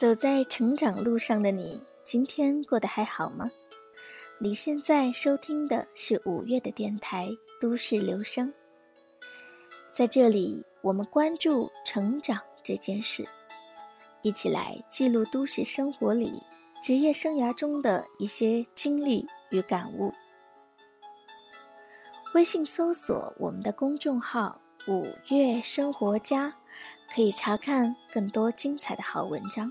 走在成长路上的你，今天过得还好吗？你现在收听的是五月的电台《都市留声》。在这里，我们关注成长这件事，一起来记录都市生活里职业生涯中的一些经历与感悟。微信搜索我们的公众号“五月生活家”，可以查看更多精彩的好文章。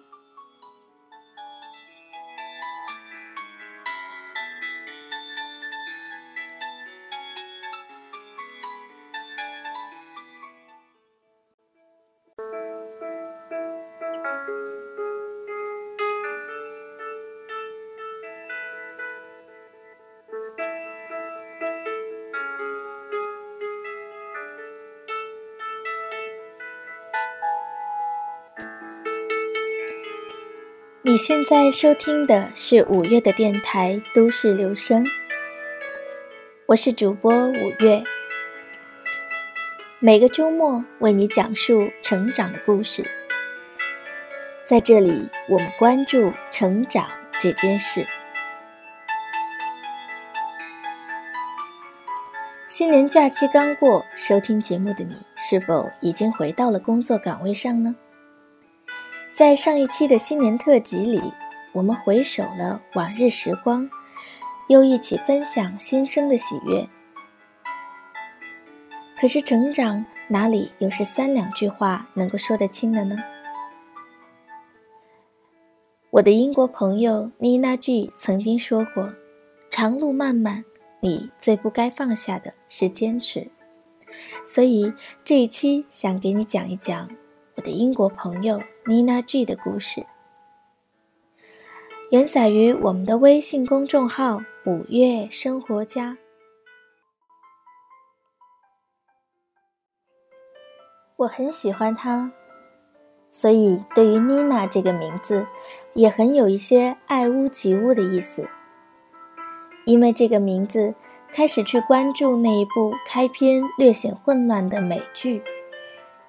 你现在收听的是五月的电台《都市留声》，我是主播五月。每个周末为你讲述成长的故事，在这里我们关注成长这件事。新年假期刚过，收听节目的你是否已经回到了工作岗位上呢？在上一期的新年特辑里，我们回首了往日时光，又一起分享新生的喜悦。可是成长哪里又是三两句话能够说得清的呢？我的英国朋友妮娜 G 曾经说过：“长路漫漫，你最不该放下的是坚持。”所以这一期想给你讲一讲。我的英国朋友妮娜 G 的故事，原载于我们的微信公众号“五月生活家”。我很喜欢她，所以对于妮娜这个名字，也很有一些爱屋及乌的意思。因为这个名字，开始去关注那一部开篇略显混乱的美剧。《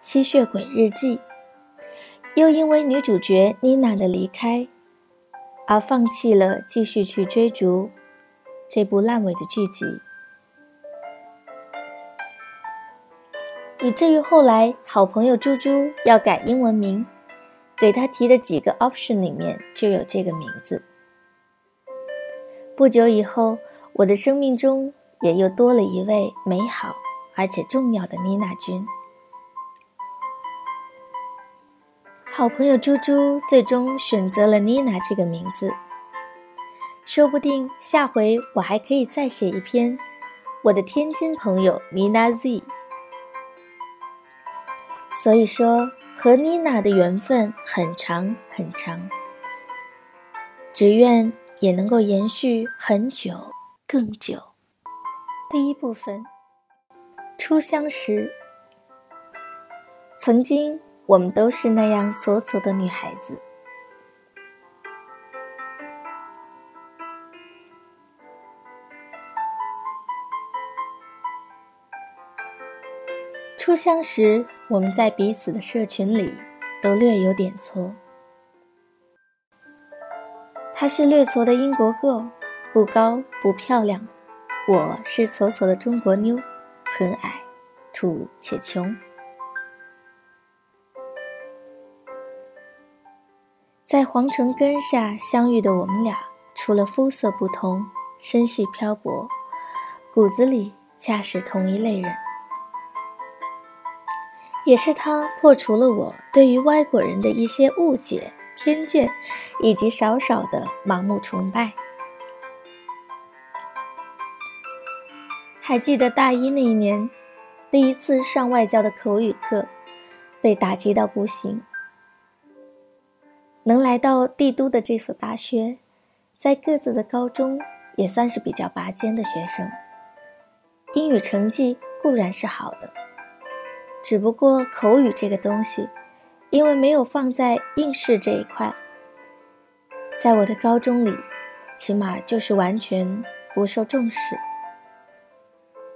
吸血鬼日记》，又因为女主角妮娜的离开，而放弃了继续去追逐这部烂尾的剧集，以至于后来好朋友猪猪要改英文名，给他提的几个 option 里面就有这个名字。不久以后，我的生命中也又多了一位美好而且重要的妮娜君。好朋友猪猪最终选择了妮娜这个名字，说不定下回我还可以再写一篇我的天津朋友妮娜 Z。所以说，和妮娜的缘分很长很长，只愿也能够延续很久更久。第一部分，初相识，曾经。我们都是那样楚楚的女孩子。初相识，我们在彼此的社群里都略有点挫。她是略矬的英国 girl，不高不漂亮；我是矬矬的中国妞，很矮，土且穷。在皇城根下相遇的我们俩，除了肤色不同，身系漂泊，骨子里恰是同一类人。也是他破除了我对于外国人的一些误解、偏见，以及少少的盲目崇拜。还记得大一那一年，第一次上外教的口语课，被打击到不行。能来到帝都的这所大学，在各自的高中也算是比较拔尖的学生。英语成绩固然是好的，只不过口语这个东西，因为没有放在应试这一块，在我的高中里，起码就是完全不受重视。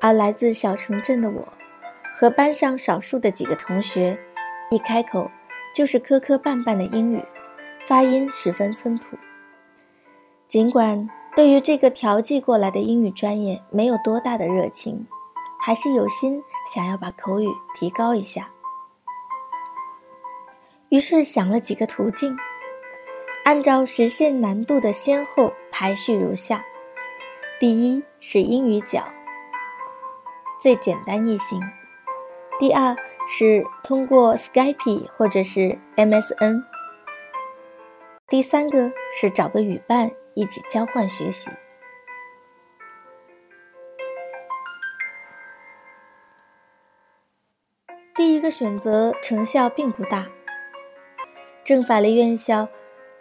而来自小城镇的我，和班上少数的几个同学，一开口就是磕磕绊绊的英语。发音十分村土。尽管对于这个调剂过来的英语专业没有多大的热情，还是有心想要把口语提高一下。于是想了几个途径，按照实现难度的先后排序如下：第一是英语角，最简单易行；第二是通过 Skype 或者是 MSN；第三个是找个语伴一起交换学习。第一个选择成效并不大。政法类院校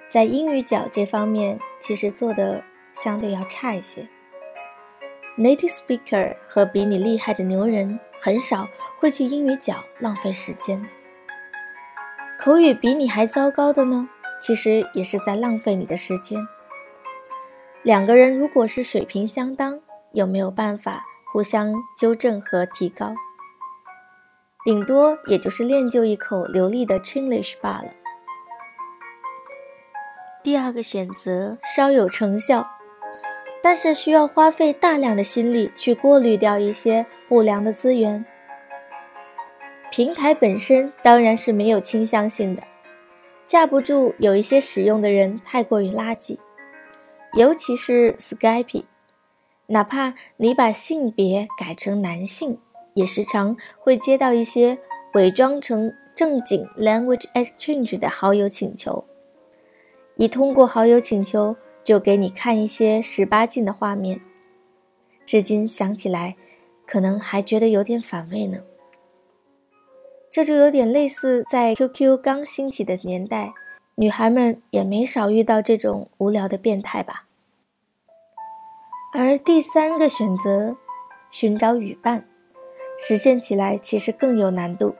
在英语角这方面其实做的相对要差一些。Native speaker 和比你厉害的牛人很少会去英语角浪费时间。口语比你还糟糕的呢，其实也是在浪费你的时间。两个人如果是水平相当，有没有办法互相纠正和提高？顶多也就是练就一口流利的 Chinglish 罢了。第二个选择稍有成效，但是需要花费大量的心力去过滤掉一些不良的资源。平台本身当然是没有倾向性的，架不住有一些使用的人太过于垃圾，尤其是 Skype，哪怕你把性别改成男性，也时常会接到一些伪装成正经 language exchange 的好友请求。一通过好友请求，就给你看一些十八禁的画面。至今想起来，可能还觉得有点反胃呢。这就有点类似在 QQ 刚兴起的年代，女孩们也没少遇到这种无聊的变态吧。而第三个选择，寻找语伴，实现起来其实更有难度，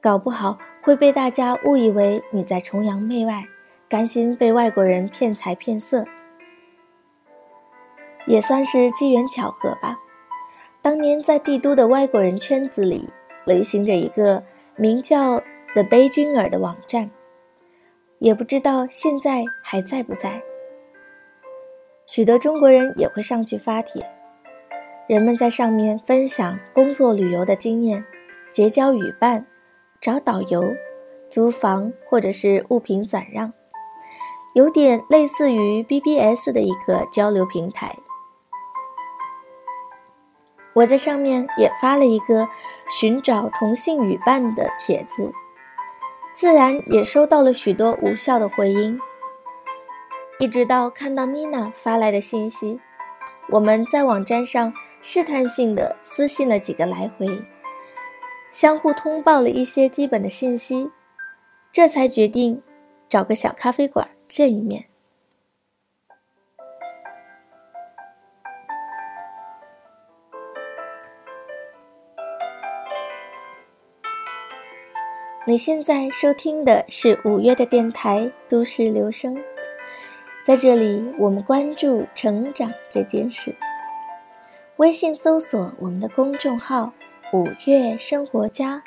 搞不好会被大家误以为你在崇洋媚外。甘心被外国人骗财骗色，也算是机缘巧合吧。当年在帝都的外国人圈子里，流行着一个名叫 The Beijinger 的网站，也不知道现在还在不在。许多中国人也会上去发帖，人们在上面分享工作旅游的经验，结交语伴，找导游，租房或者是物品转让。有点类似于 BBS 的一个交流平台，我在上面也发了一个寻找同性语伴的帖子，自然也收到了许多无效的回音。一直到看到妮娜发来的信息，我们在网站上试探性的私信了几个来回，相互通报了一些基本的信息，这才决定找个小咖啡馆。见一面。你现在收听的是五月的电台《都市留声》，在这里我们关注成长这件事。微信搜索我们的公众号“五月生活家”，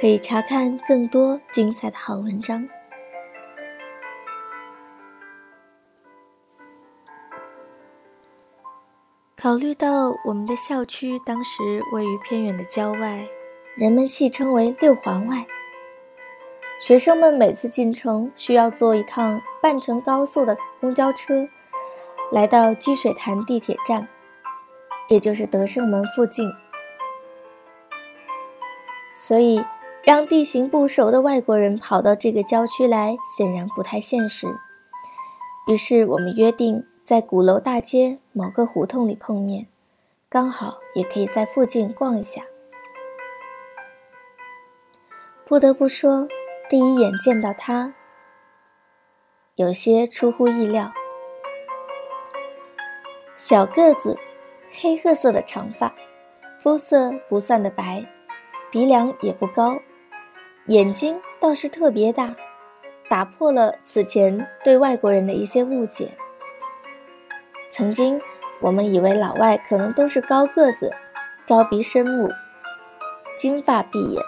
可以查看更多精彩的好文章。考虑到我们的校区当时位于偏远的郊外，人们戏称为“六环外”。学生们每次进城需要坐一趟半程高速的公交车，来到积水潭地铁站，也就是德胜门附近。所以，让地形不熟的外国人跑到这个郊区来，显然不太现实。于是，我们约定。在鼓楼大街某个胡同里碰面，刚好也可以在附近逛一下。不得不说，第一眼见到他，有些出乎意料。小个子，黑褐色的长发，肤色不算的白，鼻梁也不高，眼睛倒是特别大，打破了此前对外国人的一些误解。曾经，我们以为老外可能都是高个子、高鼻深目、金发碧眼，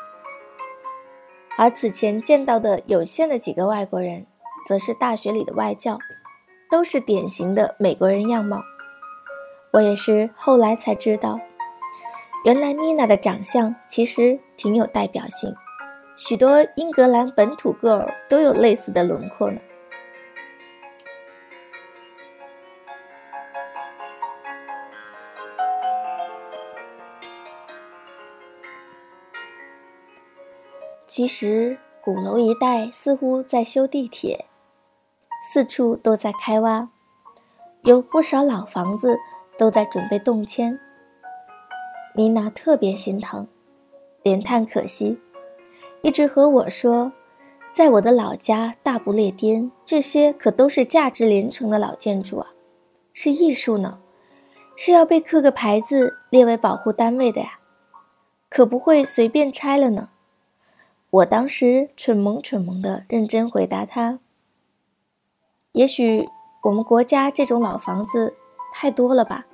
而此前见到的有限的几个外国人，则是大学里的外教，都是典型的美国人样貌。我也是后来才知道，原来妮娜的长相其实挺有代表性，许多英格兰本土 girl 都有类似的轮廓呢。其实，鼓楼一带似乎在修地铁，四处都在开挖，有不少老房子都在准备动迁。妮娜特别心疼，连叹可惜，一直和我说，在我的老家大不列颠，这些可都是价值连城的老建筑啊，是艺术呢，是要被刻个牌子列为保护单位的呀，可不会随便拆了呢。我当时蠢萌蠢萌的认真回答他：“也许我们国家这种老房子太多了吧，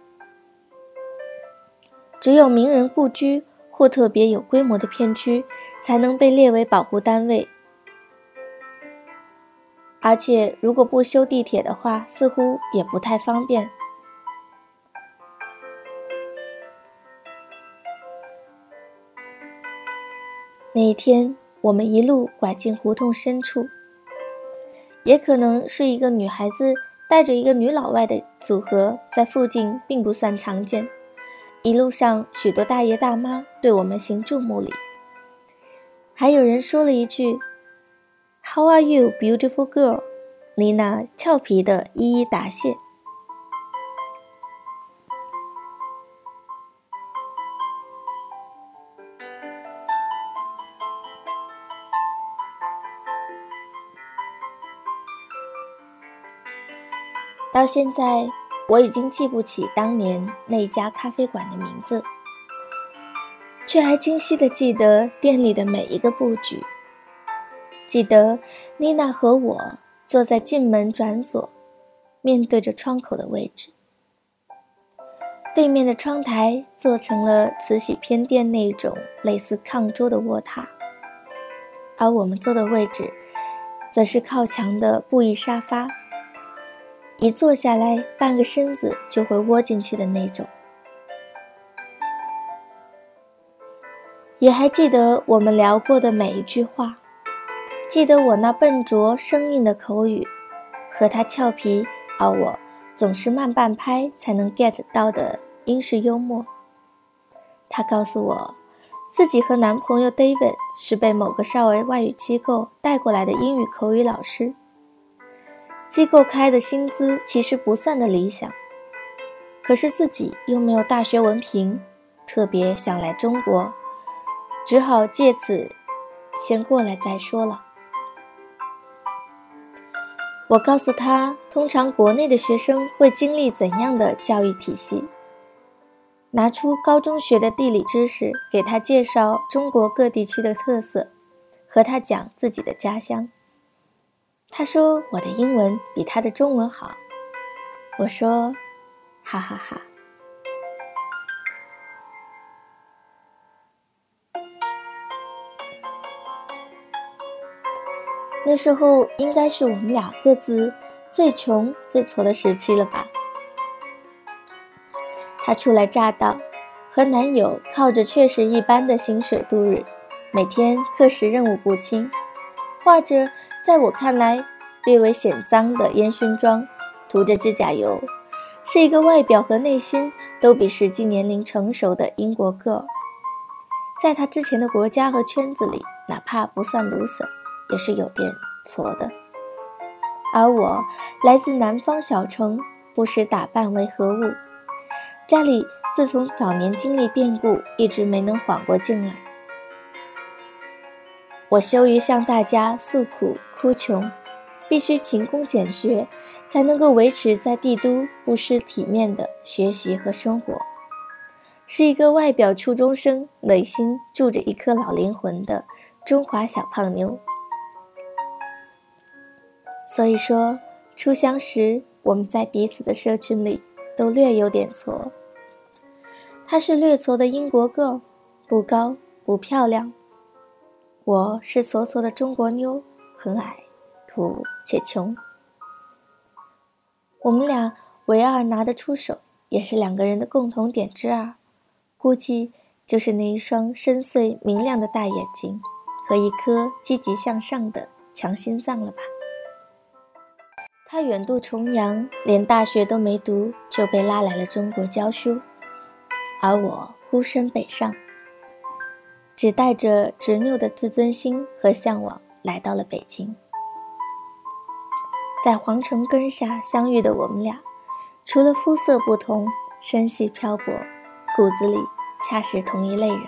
只有名人故居或特别有规模的片区才能被列为保护单位。而且如果不修地铁的话，似乎也不太方便。”那一天。我们一路拐进胡同深处，也可能是一个女孩子带着一个女老外的组合，在附近并不算常见。一路上，许多大爷大妈对我们行注目礼，还有人说了一句 “How are you, beautiful girl？” 妮娜俏皮的一一答谢。到现在，我已经记不起当年那家咖啡馆的名字，却还清晰的记得店里的每一个布局。记得妮娜和我坐在进门转左，面对着窗口的位置，对面的窗台做成了慈禧偏殿那种类似炕桌的卧榻，而我们坐的位置，则是靠墙的布艺沙发。一坐下来，半个身子就会窝进去的那种。也还记得我们聊过的每一句话，记得我那笨拙生硬的口语，和他俏皮而我总是慢半拍才能 get 到的英式幽默。他告诉我，自己和男朋友 David 是被某个少儿外语机构带过来的英语口语老师。机构开的薪资其实不算的理想，可是自己又没有大学文凭，特别想来中国，只好借此先过来再说了。我告诉他，通常国内的学生会经历怎样的教育体系，拿出高中学的地理知识给他介绍中国各地区的特色，和他讲自己的家乡。他说：“我的英文比他的中文好。”我说：“哈哈哈。”那时候应该是我们俩各自最穷最挫的时期了吧？他初来乍到，和男友靠着确实一般的薪水度日，每天课时任务不轻。画着在我看来略微显脏的烟熏妆，涂着指甲油，是一个外表和内心都比实际年龄成熟的英国 girl。在他之前的国家和圈子里，哪怕不算 loser，也是有点挫的。而我来自南方小城，不识打扮为何物，家里自从早年经历变故，一直没能缓过劲来。我羞于向大家诉苦哭穷，必须勤工俭学，才能够维持在帝都不失体面的学习和生活。是一个外表初中生，内心住着一颗老灵魂的中华小胖妞。所以说，初相识，我们在彼此的社群里都略有点挫。她是略挫的英国 girl，不高不漂亮。我是挫挫的中国妞，很矮，土且穷。我们俩唯二拿得出手，也是两个人的共同点之二，估计就是那一双深邃明亮的大眼睛，和一颗积极向上的强心脏了吧。他远渡重洋，连大学都没读就被拉来了中国教书，而我孤身北上，只带着执拗的自尊心和向往来到了北京。在皇城根下相遇的我们俩，除了肤色不同，身系漂泊，骨子里恰是同一类人。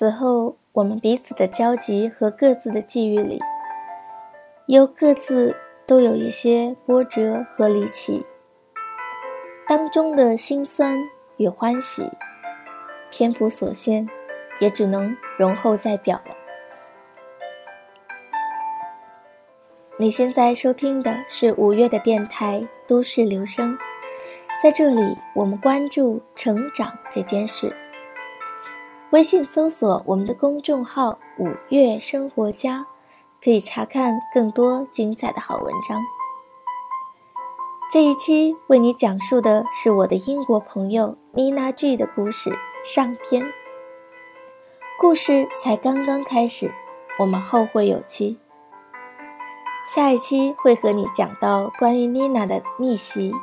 此后，我们彼此的交集和各自的际遇里，又各自都有一些波折和离奇。当中的辛酸与欢喜，篇幅所限，也只能容后再表了。你现在收听的是五月的电台《都市留声》，在这里，我们关注成长这件事。微信搜索我们的公众号“五月生活家”，可以查看更多精彩的好文章。这一期为你讲述的是我的英国朋友妮娜 G 的故事上篇。故事才刚刚开始，我们后会有期。下一期会和你讲到关于妮娜的逆袭。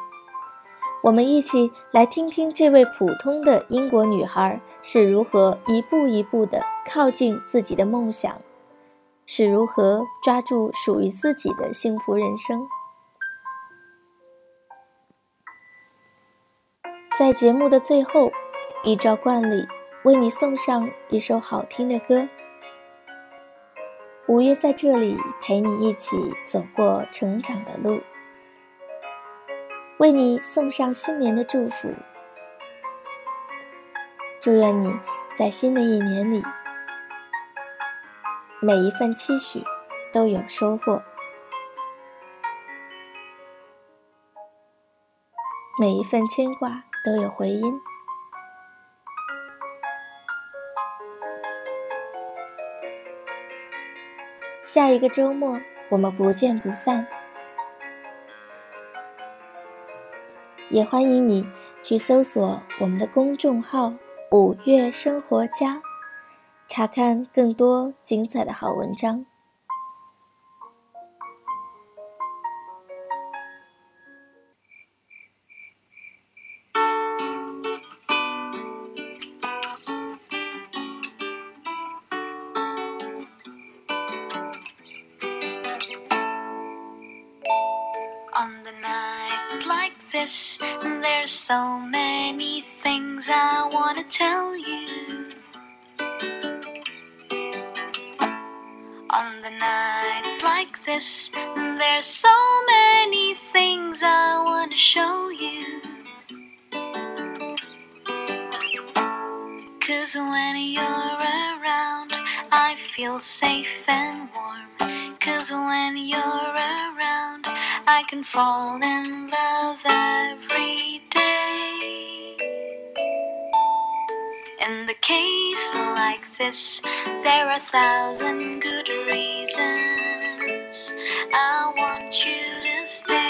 我们一起来听听这位普通的英国女孩是如何一步一步地靠近自己的梦想，是如何抓住属于自己的幸福人生。在节目的最后，依照惯例，为你送上一首好听的歌。五月在这里陪你一起走过成长的路。为你送上新年的祝福，祝愿你在新的一年里，每一份期许都有收获，每一份牵挂都有回音。下一个周末，我们不见不散。也欢迎你去搜索我们的公众号“五月生活家”，查看更多精彩的好文章。This. There's so many things I want to tell you. On the night like this, there's so many things I want to show you. Cause when you're around, I feel safe and warm. Cause when you're around, can fall in love every day. In the case like this, there are a thousand good reasons I want you to stay.